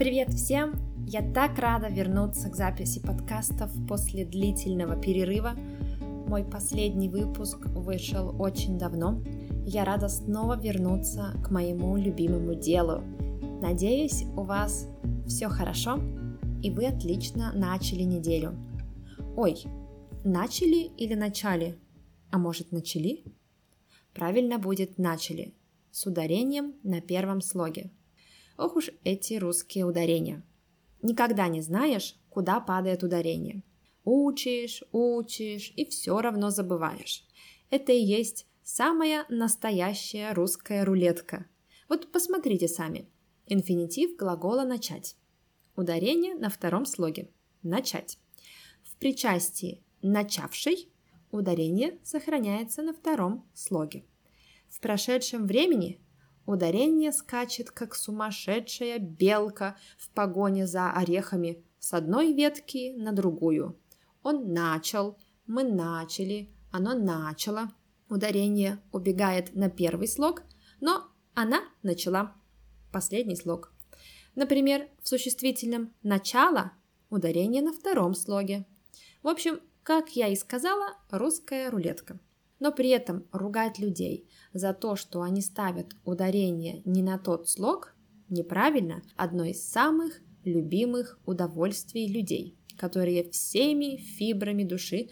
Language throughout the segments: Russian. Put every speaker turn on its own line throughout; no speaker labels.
Привет всем! Я так рада вернуться к записи подкастов после длительного перерыва. Мой последний выпуск вышел очень давно. Я рада снова вернуться к моему любимому делу. Надеюсь, у вас все хорошо и вы отлично начали неделю. Ой, начали или начали? А может начали? Правильно будет начали, с ударением на первом слоге – Ох уж эти русские ударения. Никогда не знаешь, куда падает ударение. Учишь, учишь и все равно забываешь. Это и есть самая настоящая русская рулетка. Вот посмотрите сами. Инфинитив глагола «начать». Ударение на втором слоге. «Начать». В причастии «начавший» ударение сохраняется на втором слоге. В прошедшем времени Ударение скачет, как сумасшедшая белка в погоне за орехами с одной ветки на другую. Он начал, мы начали, оно начало. Ударение убегает на первый слог, но она начала. Последний слог. Например, в существительном «начало» ударение на втором слоге. В общем, как я и сказала, русская рулетка но при этом ругать людей за то, что они ставят ударение не на тот слог, неправильно, одно из самых любимых удовольствий людей, которые всеми фибрами души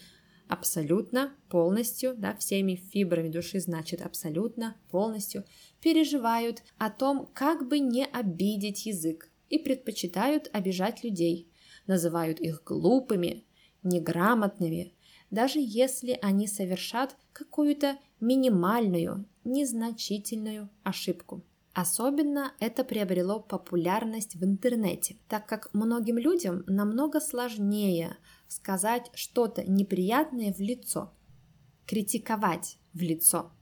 абсолютно полностью, да, всеми фибрами души значит абсолютно полностью переживают о том, как бы не обидеть язык и предпочитают обижать людей, называют их глупыми, неграмотными, даже если они совершат какую-то минимальную, незначительную ошибку. Особенно это приобрело популярность в интернете, так как многим людям намного сложнее сказать что-то неприятное в лицо, критиковать в лицо.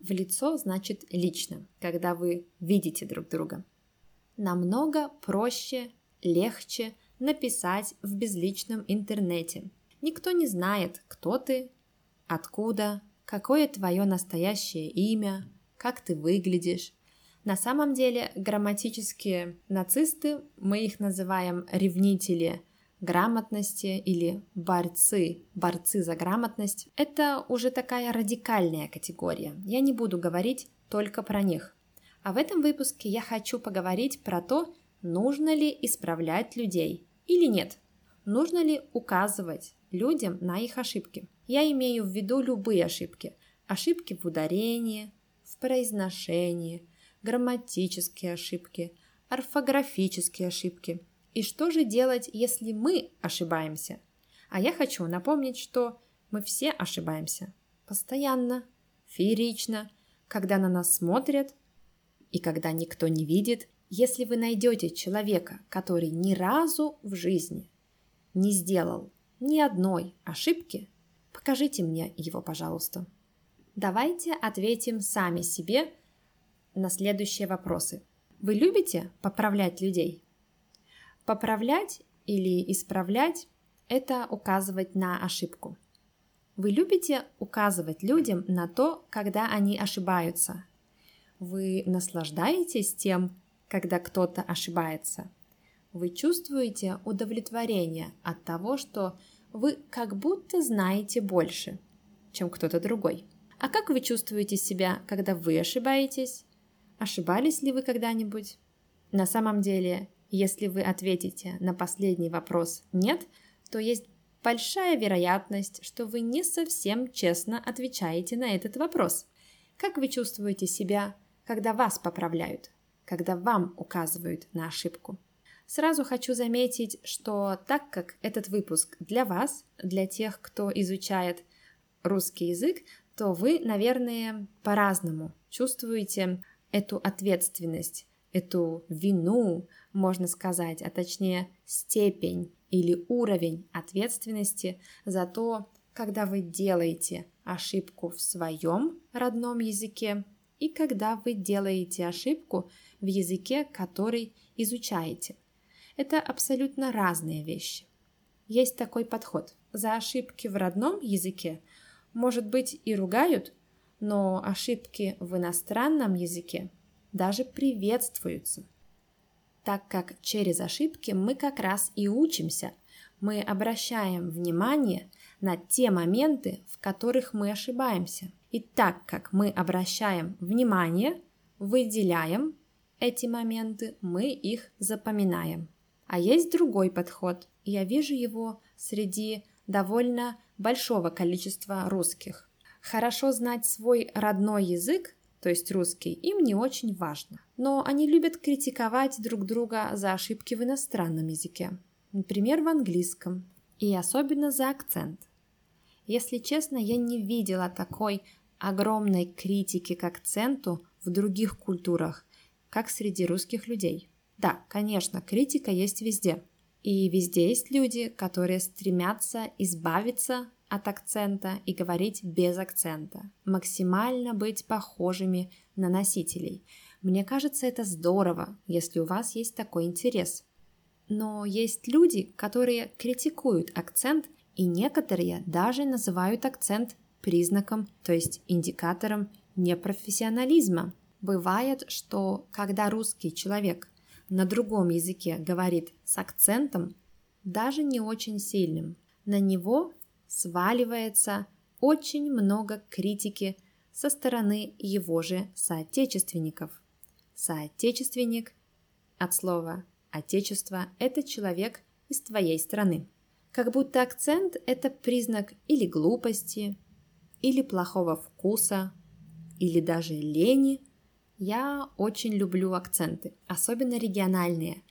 В лицо значит лично, когда вы видите друг друга. Намного проще, легче написать в безличном интернете – Никто не знает, кто ты, откуда, какое твое настоящее имя, как ты выглядишь. На самом деле грамматические нацисты, мы их называем ревнители грамотности или борцы, борцы за грамотность, это уже такая радикальная категория. Я не буду говорить только про них. А в этом выпуске я хочу поговорить про то, нужно ли исправлять людей или нет. Нужно ли указывать людям на их ошибки. Я имею в виду любые ошибки. Ошибки в ударении, в произношении, грамматические ошибки, орфографические ошибки. И что же делать, если мы ошибаемся? А я хочу напомнить, что мы все ошибаемся. Постоянно, феерично, когда на нас смотрят и когда никто не видит. Если вы найдете человека, который ни разу в жизни не сделал ни одной ошибки, покажите мне его, пожалуйста. Давайте ответим сами себе на следующие вопросы. Вы любите поправлять людей? Поправлять или исправлять – это указывать на ошибку. Вы любите указывать людям на то, когда они ошибаются? Вы наслаждаетесь тем, когда кто-то ошибается? Вы чувствуете удовлетворение от того, что вы как будто знаете больше, чем кто-то другой. А как вы чувствуете себя, когда вы ошибаетесь? Ошибались ли вы когда-нибудь? На самом деле, если вы ответите на последний вопрос «нет», то есть большая вероятность, что вы не совсем честно отвечаете на этот вопрос. Как вы чувствуете себя, когда вас поправляют, когда вам указывают на ошибку? Сразу хочу заметить, что так как этот выпуск для вас, для тех, кто изучает русский язык, то вы, наверное, по-разному чувствуете эту ответственность, эту вину, можно сказать, а точнее степень или уровень ответственности за то, когда вы делаете ошибку в своем родном языке и когда вы делаете ошибку в языке, который изучаете. Это абсолютно разные вещи. Есть такой подход. За ошибки в родном языке, может быть, и ругают, но ошибки в иностранном языке даже приветствуются. так как через ошибки мы как раз и учимся. Мы обращаем внимание на те моменты, в которых мы ошибаемся. И так как мы обращаем внимание, выделяем эти моменты, мы их запоминаем. А есть другой подход. Я вижу его среди довольно большого количества русских. Хорошо знать свой родной язык, то есть русский, им не очень важно. Но они любят критиковать друг друга за ошибки в иностранном языке, например, в английском, и особенно за акцент. Если честно, я не видела такой огромной критики к акценту в других культурах, как среди русских людей. Да, конечно, критика есть везде. И везде есть люди, которые стремятся избавиться от акцента и говорить без акцента, максимально быть похожими на носителей. Мне кажется, это здорово, если у вас есть такой интерес. Но есть люди, которые критикуют акцент, и некоторые даже называют акцент признаком, то есть индикатором непрофессионализма. Бывает, что когда русский человек на другом языке говорит с акцентом, даже не очень сильным, на него сваливается очень много критики со стороны его же соотечественников. Соотечественник от слова «отечество» – это человек из твоей страны. Как будто акцент – это признак или глупости, или плохого вкуса, или даже лени – я очень люблю акценты, особенно региональные.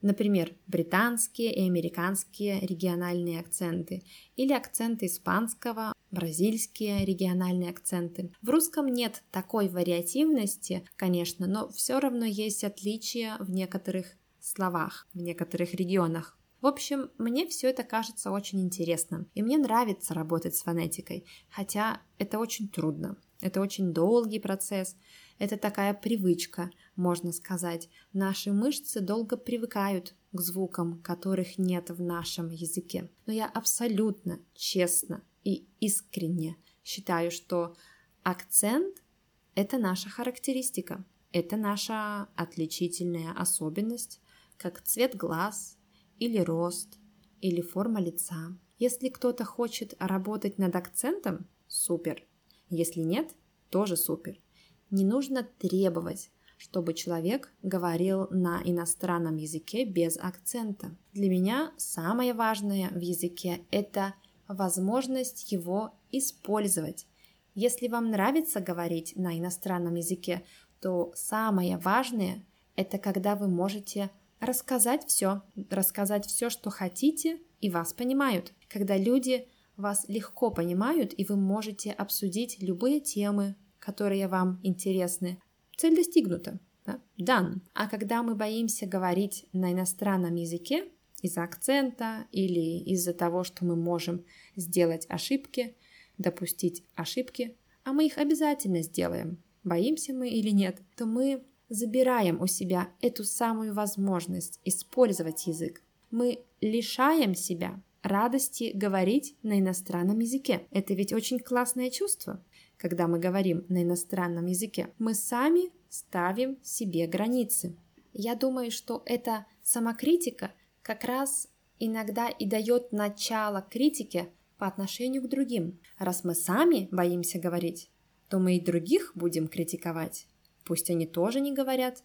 Например, британские и американские региональные акценты или акценты испанского, бразильские региональные акценты. В русском нет такой вариативности, конечно, но все равно есть отличия в некоторых словах, в некоторых регионах. В общем, мне все это кажется очень интересным, и мне нравится работать с фонетикой, хотя это очень трудно. Это очень долгий процесс, это такая привычка, можно сказать. Наши мышцы долго привыкают к звукам, которых нет в нашем языке. Но я абсолютно честно и искренне считаю, что акцент – это наша характеристика, это наша отличительная особенность, как цвет глаз или рост или форма лица. Если кто-то хочет работать над акцентом, супер. Если нет, тоже супер. Не нужно требовать, чтобы человек говорил на иностранном языке без акцента. Для меня самое важное в языке – это возможность его использовать. Если вам нравится говорить на иностранном языке, то самое важное – это когда вы можете рассказать все, рассказать все, что хотите, и вас понимают. Когда люди вас легко понимают, и вы можете обсудить любые темы, которые вам интересны. Цель достигнута. Да? Done. А когда мы боимся говорить на иностранном языке из-за акцента или из-за того, что мы можем сделать ошибки, допустить ошибки, а мы их обязательно сделаем, боимся мы или нет, то мы забираем у себя эту самую возможность использовать язык. Мы лишаем себя радости говорить на иностранном языке. Это ведь очень классное чувство когда мы говорим на иностранном языке, мы сами ставим себе границы. Я думаю, что эта самокритика как раз иногда и дает начало критике по отношению к другим. Раз мы сами боимся говорить, то мы и других будем критиковать. Пусть они тоже не говорят.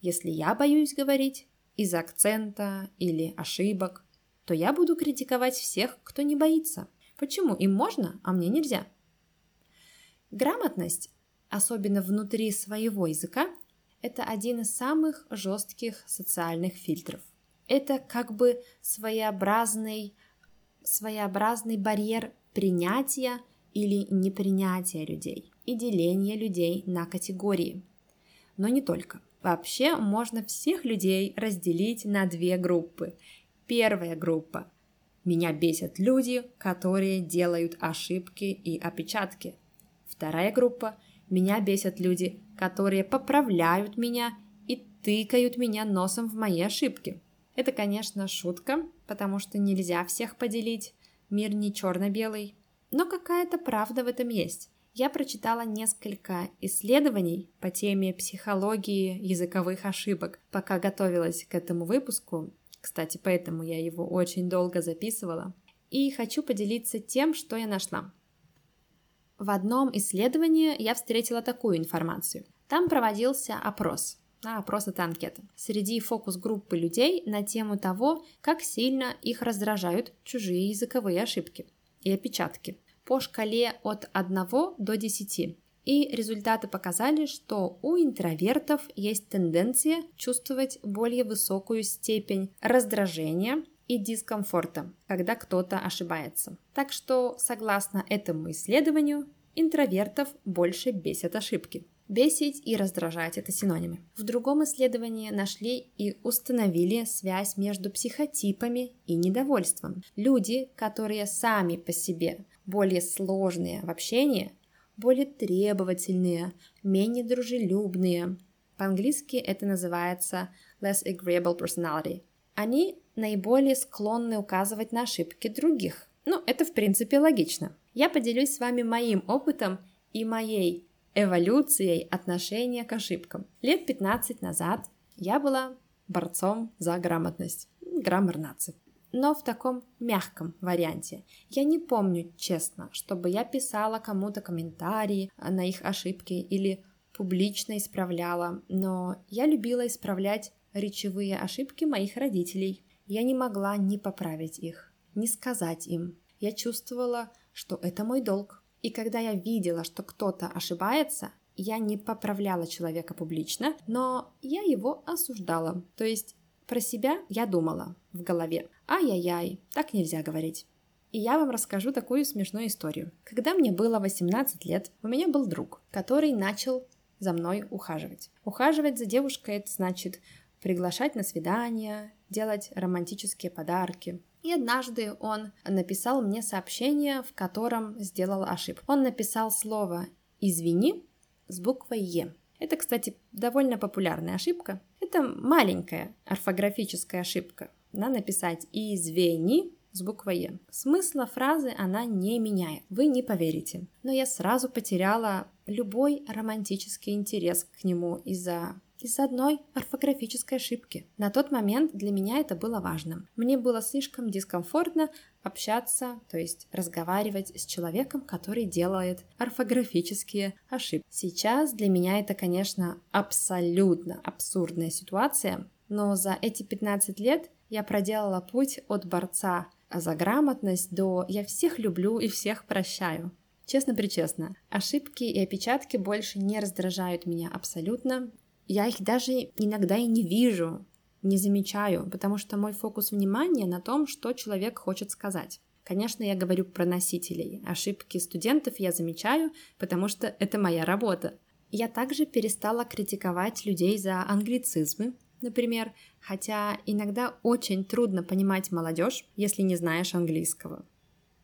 Если я боюсь говорить из-за акцента или ошибок, то я буду критиковать всех, кто не боится. Почему им можно, а мне нельзя? Грамотность, особенно внутри своего языка, это один из самых жестких социальных фильтров. Это как бы своеобразный, своеобразный барьер принятия или непринятия людей и деления людей на категории. Но не только. Вообще можно всех людей разделить на две группы. Первая группа. Меня бесят люди, которые делают ошибки и опечатки – Вторая группа – меня бесят люди, которые поправляют меня и тыкают меня носом в мои ошибки. Это, конечно, шутка, потому что нельзя всех поделить, мир не черно-белый, но какая-то правда в этом есть. я прочитала несколько исследований по теме психологии языковых ошибок, пока готовилась к этому выпуску. Кстати, поэтому я его очень долго записывала. И хочу поделиться тем, что я нашла. В одном исследовании я встретила такую информацию. Там проводился опрос. А, опрос это анкета. Среди фокус-группы людей на тему того, как сильно их раздражают чужие языковые ошибки и опечатки по шкале от 1 до 10. И результаты показали, что у интровертов есть тенденция чувствовать более высокую степень раздражения и дискомфорта, когда кто-то ошибается. Так что, согласно этому исследованию, интровертов больше бесят ошибки. Бесить и раздражать – это синонимы. В другом исследовании нашли и установили связь между психотипами и недовольством. Люди, которые сами по себе более сложные в общении, более требовательные, менее дружелюбные. По-английски это называется less agreeable personality. Они наиболее склонны указывать на ошибки других. Ну, это в принципе логично. Я поделюсь с вами моим опытом и моей эволюцией отношения к ошибкам. Лет 15 назад я была борцом за грамотность, граммар нации но в таком мягком варианте. Я не помню, честно, чтобы я писала кому-то комментарии на их ошибки или публично исправляла, но я любила исправлять речевые ошибки моих родителей. Я не могла не поправить их, не сказать им. Я чувствовала, что это мой долг. И когда я видела, что кто-то ошибается, я не поправляла человека публично, но я его осуждала. То есть про себя я думала в голове. Ай-яй-яй, так нельзя говорить. И я вам расскажу такую смешную историю. Когда мне было 18 лет, у меня был друг, который начал за мной ухаживать. Ухаживать за девушкой это значит приглашать на свидания, делать романтические подарки. И однажды он написал мне сообщение, в котором сделал ошибку. Он написал слово «извини» с буквой «е». Это, кстати, довольно популярная ошибка. Это маленькая орфографическая ошибка. Надо написать «извини» с буквой «е». Смысла фразы она не меняет, вы не поверите. Но я сразу потеряла любой романтический интерес к нему из-за из-за одной орфографической ошибки. На тот момент для меня это было важным. Мне было слишком дискомфортно общаться, то есть разговаривать с человеком, который делает орфографические ошибки. Сейчас для меня это, конечно, абсолютно абсурдная ситуация, но за эти 15 лет я проделала путь от борца за грамотность до «я всех люблю и всех прощаю». Честно-причестно, ошибки и опечатки больше не раздражают меня абсолютно. Я их даже иногда и не вижу, не замечаю, потому что мой фокус внимания на том, что человек хочет сказать. Конечно, я говорю про носителей. Ошибки студентов я замечаю, потому что это моя работа. Я также перестала критиковать людей за англицизмы, например, хотя иногда очень трудно понимать молодежь, если не знаешь английского.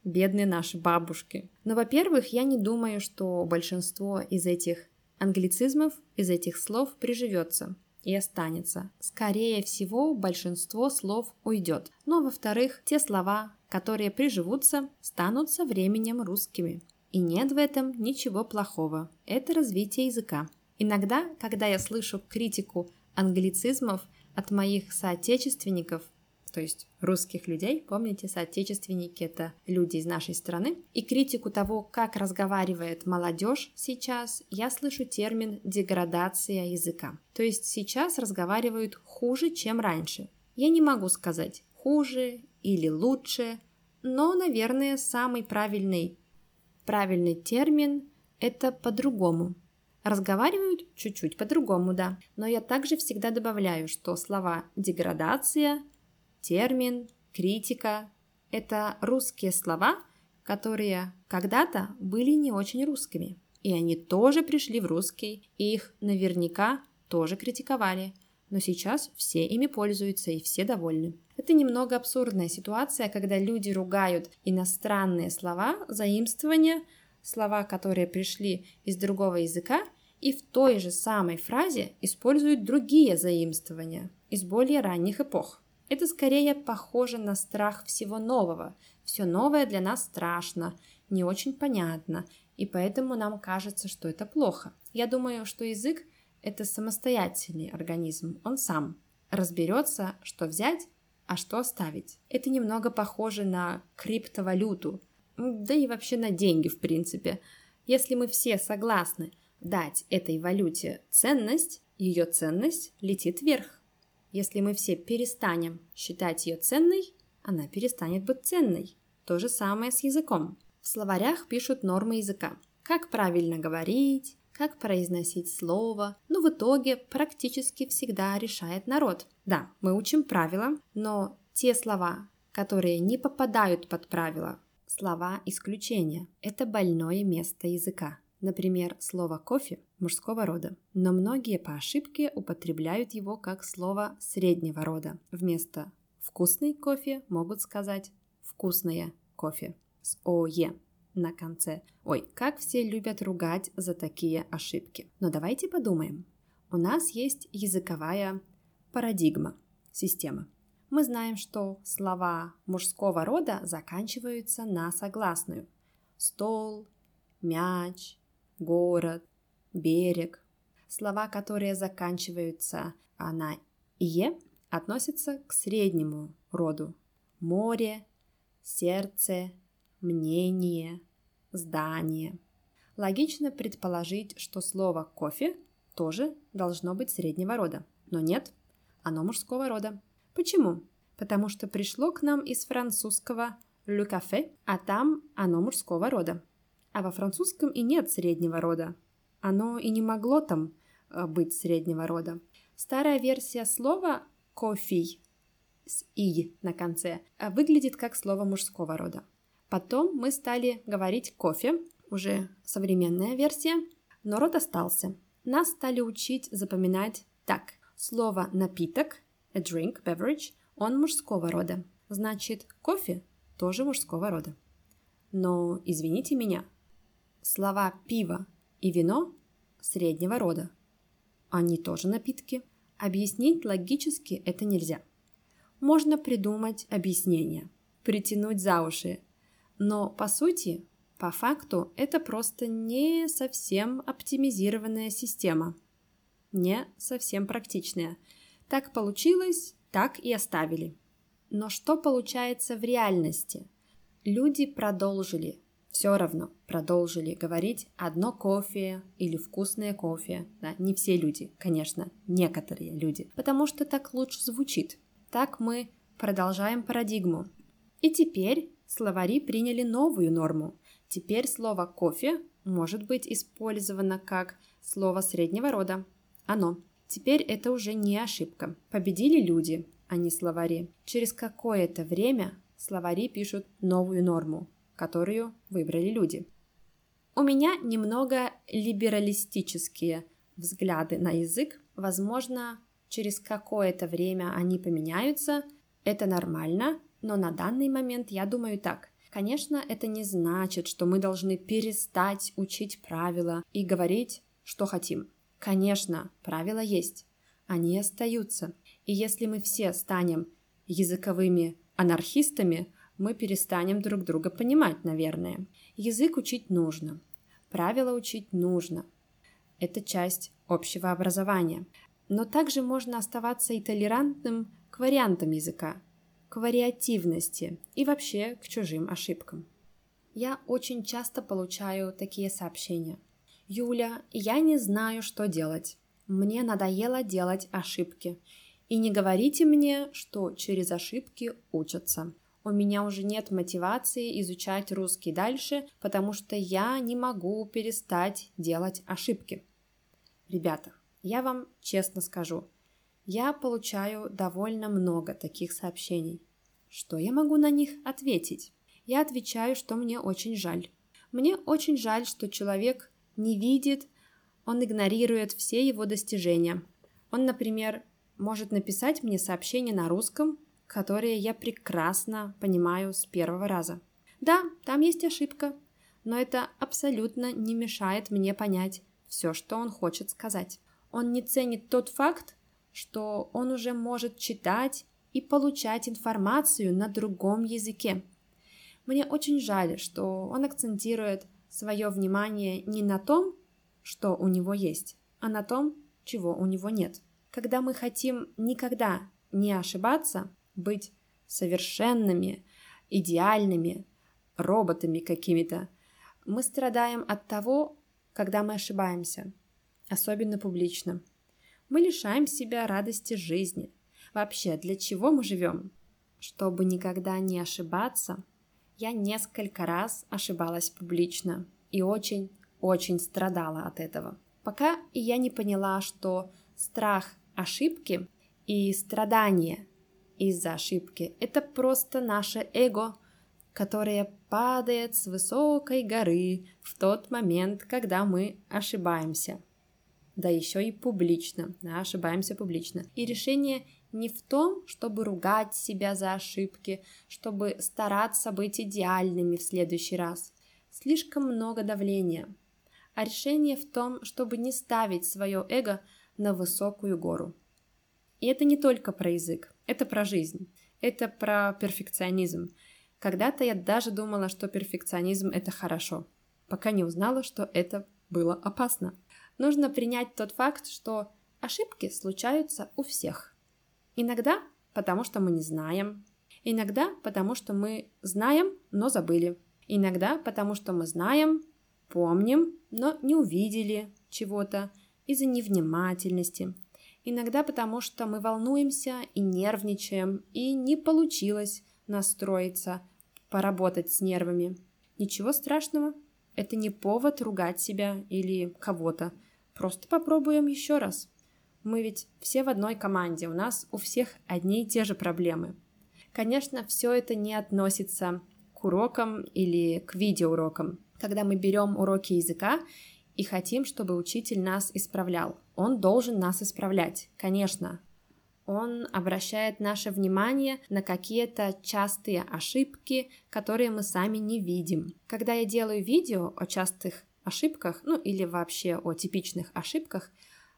Бедные наши бабушки. Но, во-первых, я не думаю, что большинство из этих англицизмов, из этих слов приживется и останется. Скорее всего, большинство слов уйдет. Но, во-вторых, те слова, которые приживутся, станут со временем русскими. И нет в этом ничего плохого. Это развитие языка. Иногда, когда я слышу критику англицизмов от моих соотечественников, то есть русских людей, помните, соотечественники — это люди из нашей страны, и критику того, как разговаривает молодежь сейчас, я слышу термин «деградация языка». То есть сейчас разговаривают хуже, чем раньше. Я не могу сказать хуже или лучше, но, наверное, самый правильный, правильный термин – это по-другому. Разговаривают чуть-чуть по-другому, да. Но я также всегда добавляю, что слова «деградация», термин, критика – это русские слова, которые когда-то были не очень русскими. И они тоже пришли в русский, и их наверняка тоже критиковали. Но сейчас все ими пользуются и все довольны. Это немного абсурдная ситуация, когда люди ругают иностранные слова, заимствования, слова, которые пришли из другого языка, и в той же самой фразе используют другие заимствования из более ранних эпох. Это скорее похоже на страх всего нового. Все новое для нас страшно, не очень понятно. и поэтому нам кажется, что это плохо. Я думаю, что язык – это самостоятельный организм, он сам разберется, что взять, а что оставить. Это немного похоже на криптовалюту, да и вообще на деньги, в принципе. Если мы все согласны дать этой валюте ценность, ее ценность летит вверх. Если мы все перестанем считать ее ценной, она перестанет быть ценной. То же самое с языком. В словарях пишут нормы языка. Как правильно говорить, как произносить слово, но в итоге практически всегда решает народ. Да, мы учим правила, но те слова, которые не попадают под правила, слова исключения, это больное место языка. Например, слово «кофе» мужского рода, но многие по ошибке употребляют его как слово среднего рода. Вместо «вкусный кофе» могут сказать «вкусное кофе» с «ое» на конце. Ой, как все любят ругать за такие ошибки. Но давайте подумаем. У нас есть языковая парадигма, система. Мы знаем, что слова мужского рода заканчиваются на согласную. Стол, мяч, город, берег. Слова, которые заканчиваются на «е», относятся к среднему роду. Море, сердце, мнение, здание. Логично предположить, что слово «кофе» тоже должно быть среднего рода. Но нет, оно мужского рода. Почему? Потому что пришло к нам из французского «le café», а там оно мужского рода. А во французском и нет среднего рода. Оно и не могло там э, быть среднего рода. Старая версия слова «кофе» с «и» на конце э, выглядит как слово мужского рода. Потом мы стали говорить «кофе», уже современная версия, но род остался. Нас стали учить запоминать так. Слово «напиток» – a drink, beverage – он мужского рода. Значит, кофе тоже мужского рода. Но, извините меня, Слова «пиво» и «вино» среднего рода. Они тоже напитки. Объяснить логически это нельзя. Можно придумать объяснение, притянуть за уши, но по сути, по факту, это просто не совсем оптимизированная система, не совсем практичная. Так получилось, так и оставили. Но что получается в реальности? Люди продолжили все равно продолжили говорить одно кофе или вкусное кофе. Да, не все люди, конечно, некоторые люди, потому что так лучше звучит. Так мы продолжаем парадигму. И теперь словари приняли новую норму. Теперь слово «кофе» может быть использовано как слово среднего рода. Оно. Теперь это уже не ошибка. Победили люди, а не словари. Через какое-то время словари пишут новую норму которую выбрали люди. У меня немного либералистические взгляды на язык. Возможно, через какое-то время они поменяются. Это нормально, но на данный момент я думаю так. Конечно, это не значит, что мы должны перестать учить правила и говорить, что хотим. Конечно, правила есть. Они остаются. И если мы все станем языковыми анархистами, мы перестанем друг друга понимать, наверное. Язык учить нужно, правила учить нужно. Это часть общего образования. Но также можно оставаться и толерантным к вариантам языка, к вариативности и вообще к чужим ошибкам. Я очень часто получаю такие сообщения. Юля, я не знаю, что делать. Мне надоело делать ошибки. И не говорите мне, что через ошибки учатся у меня уже нет мотивации изучать русский дальше, потому что я не могу перестать делать ошибки. Ребята, я вам честно скажу, я получаю довольно много таких сообщений. Что я могу на них ответить? Я отвечаю, что мне очень жаль. Мне очень жаль, что человек не видит, он игнорирует все его достижения. Он, например, может написать мне сообщение на русском, которые я прекрасно понимаю с первого раза. Да, там есть ошибка, но это абсолютно не мешает мне понять все, что он хочет сказать. Он не ценит тот факт, что он уже может читать и получать информацию на другом языке. Мне очень жаль, что он акцентирует свое внимание не на том, что у него есть, а на том, чего у него нет. Когда мы хотим никогда не ошибаться, быть совершенными, идеальными, роботами какими-то, мы страдаем от того, когда мы ошибаемся, особенно публично. Мы лишаем себя радости жизни. Вообще, для чего мы живем? Чтобы никогда не ошибаться, я несколько раз ошибалась публично и очень-очень страдала от этого. Пока я не поняла, что страх ошибки и страдание из-за ошибки – это просто наше эго, которое падает с высокой горы в тот момент, когда мы ошибаемся. Да еще и публично, да, ошибаемся публично. И решение не в том, чтобы ругать себя за ошибки, чтобы стараться быть идеальными в следующий раз. Слишком много давления. А решение в том, чтобы не ставить свое эго на высокую гору. И это не только про язык, это про жизнь, это про перфекционизм. Когда-то я даже думала, что перфекционизм это хорошо, пока не узнала, что это было опасно. Нужно принять тот факт, что ошибки случаются у всех. Иногда потому, что мы не знаем, иногда потому, что мы знаем, но забыли, иногда потому, что мы знаем, помним, но не увидели чего-то из-за невнимательности, Иногда потому, что мы волнуемся и нервничаем, и не получилось настроиться, поработать с нервами. Ничего страшного, это не повод ругать себя или кого-то. Просто попробуем еще раз. Мы ведь все в одной команде, у нас у всех одни и те же проблемы. Конечно, все это не относится к урокам или к видеоурокам. Когда мы берем уроки языка и хотим, чтобы учитель нас исправлял. Он должен нас исправлять, конечно. Он обращает наше внимание на какие-то частые ошибки, которые мы сами не видим. Когда я делаю видео о частых ошибках, ну или вообще о типичных ошибках,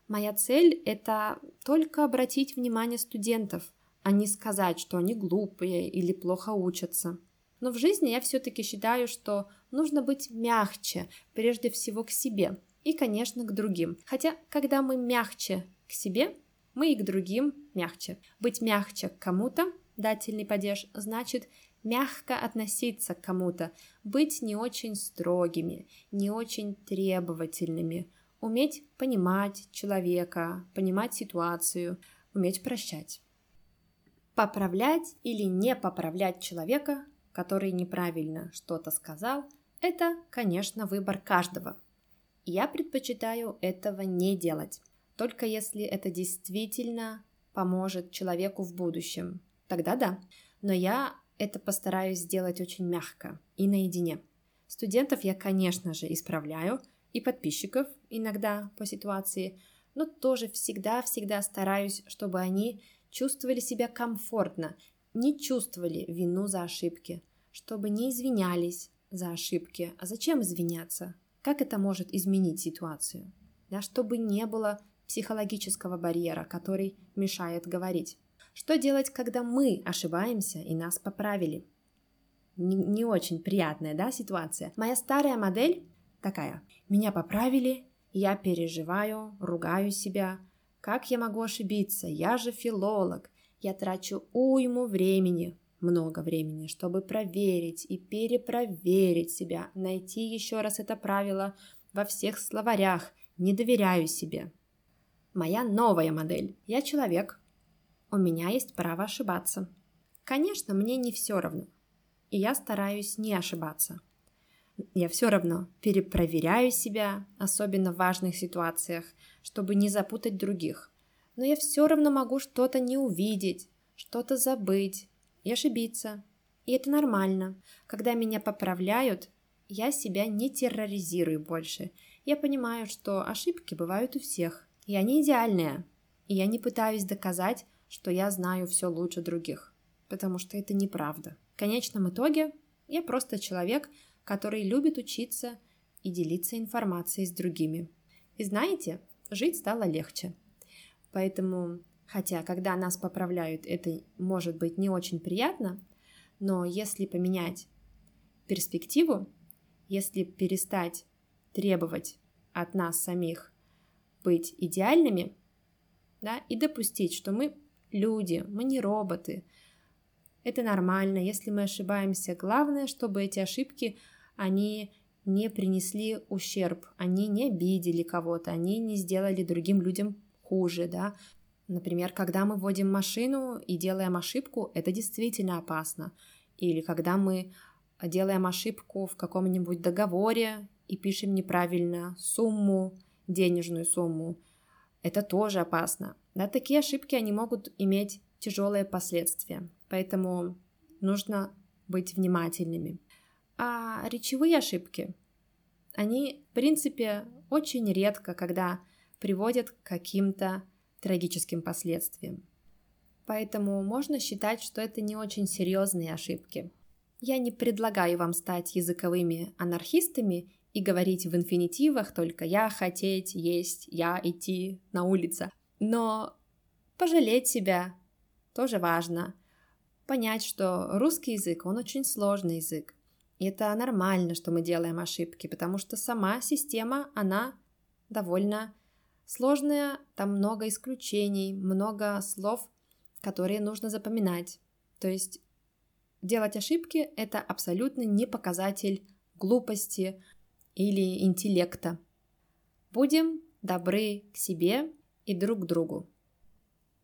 моя цель это только обратить внимание студентов, а не сказать, что они глупые или плохо учатся. Но в жизни я все-таки считаю, что нужно быть мягче, прежде всего к себе и, конечно, к другим. Хотя, когда мы мягче к себе, мы и к другим мягче. Быть мягче к кому-то, дательный падеж, значит мягко относиться к кому-то, быть не очень строгими, не очень требовательными, уметь понимать человека, понимать ситуацию, уметь прощать. Поправлять или не поправлять человека который неправильно что-то сказал, это, конечно, выбор каждого. Я предпочитаю этого не делать, только если это действительно поможет человеку в будущем. Тогда да. Но я это постараюсь сделать очень мягко и наедине. Студентов я, конечно же, исправляю, и подписчиков иногда по ситуации, но тоже всегда-всегда стараюсь, чтобы они чувствовали себя комфортно не чувствовали вину за ошибки, чтобы не извинялись за ошибки. А зачем извиняться? Как это может изменить ситуацию? Да, чтобы не было психологического барьера, который мешает говорить. Что делать, когда мы ошибаемся и нас поправили? Не, не очень приятная, да, ситуация. Моя старая модель такая. Меня поправили, я переживаю, ругаю себя. Как я могу ошибиться? Я же филолог. Я трачу уйму времени, много времени, чтобы проверить и перепроверить себя, найти еще раз это правило во всех словарях, не доверяю себе. Моя новая модель. Я человек. У меня есть право ошибаться. Конечно, мне не все равно. И я стараюсь не ошибаться. Я все равно перепроверяю себя, особенно в важных ситуациях, чтобы не запутать других но я все равно могу что-то не увидеть, что-то забыть и ошибиться. И это нормально. Когда меня поправляют, я себя не терроризирую больше. Я понимаю, что ошибки бывают у всех. Я не идеальная. И я не пытаюсь доказать, что я знаю все лучше других. Потому что это неправда. В конечном итоге я просто человек, который любит учиться и делиться информацией с другими. И знаете, жить стало легче. Поэтому, хотя когда нас поправляют, это может быть не очень приятно, но если поменять перспективу если перестать требовать от нас самих быть идеальными, да, и допустить, что мы люди, мы не роботы. Это нормально, если мы ошибаемся. Главное, чтобы эти ошибки, они не принесли ущерб, они не обидели кого-то, они не сделали другим людям хуже, да. Например, когда мы вводим машину и делаем ошибку, это действительно опасно. Или когда мы делаем ошибку в каком-нибудь договоре и пишем неправильно сумму, денежную сумму, это тоже опасно. Да, такие ошибки, они могут иметь тяжелые последствия, поэтому нужно быть внимательными. А речевые ошибки, они, в принципе, очень редко, когда приводят к каким-то трагическим последствиям. Поэтому можно считать, что это не очень серьезные ошибки. Я не предлагаю вам стать языковыми анархистами и говорить в инфинитивах только «я хотеть, есть, я идти на улице». Но пожалеть себя тоже важно. Понять, что русский язык, он очень сложный язык. И это нормально, что мы делаем ошибки, потому что сама система, она довольно сложная, там много исключений, много слов, которые нужно запоминать. То есть делать ошибки – это абсолютно не показатель глупости или интеллекта. Будем добры к себе и друг к другу.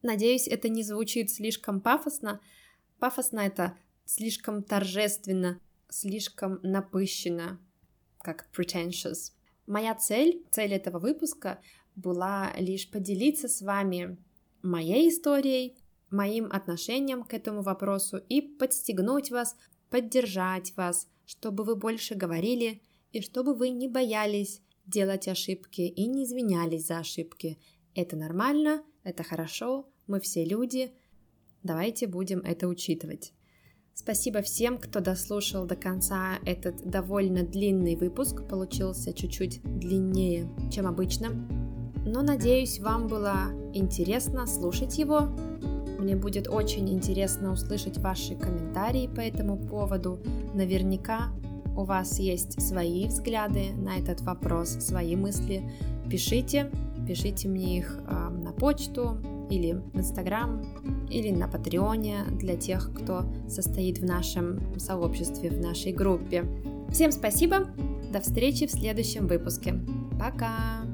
Надеюсь, это не звучит слишком пафосно. Пафосно это слишком торжественно, слишком напыщенно, как pretentious. Моя цель, цель этого выпуска была лишь поделиться с вами моей историей, моим отношением к этому вопросу и подстегнуть вас, поддержать вас, чтобы вы больше говорили и чтобы вы не боялись делать ошибки и не извинялись за ошибки. Это нормально, это хорошо, мы все люди, давайте будем это учитывать. Спасибо всем, кто дослушал до конца этот довольно длинный выпуск, получился чуть-чуть длиннее, чем обычно. Но надеюсь, вам было интересно слушать его. Мне будет очень интересно услышать ваши комментарии по этому поводу. Наверняка у вас есть свои взгляды на этот вопрос, свои мысли. Пишите, пишите мне их э, на почту или в Инстаграм, или на Патреоне для тех, кто состоит в нашем сообществе, в нашей группе. Всем спасибо, до встречи в следующем выпуске. Пока!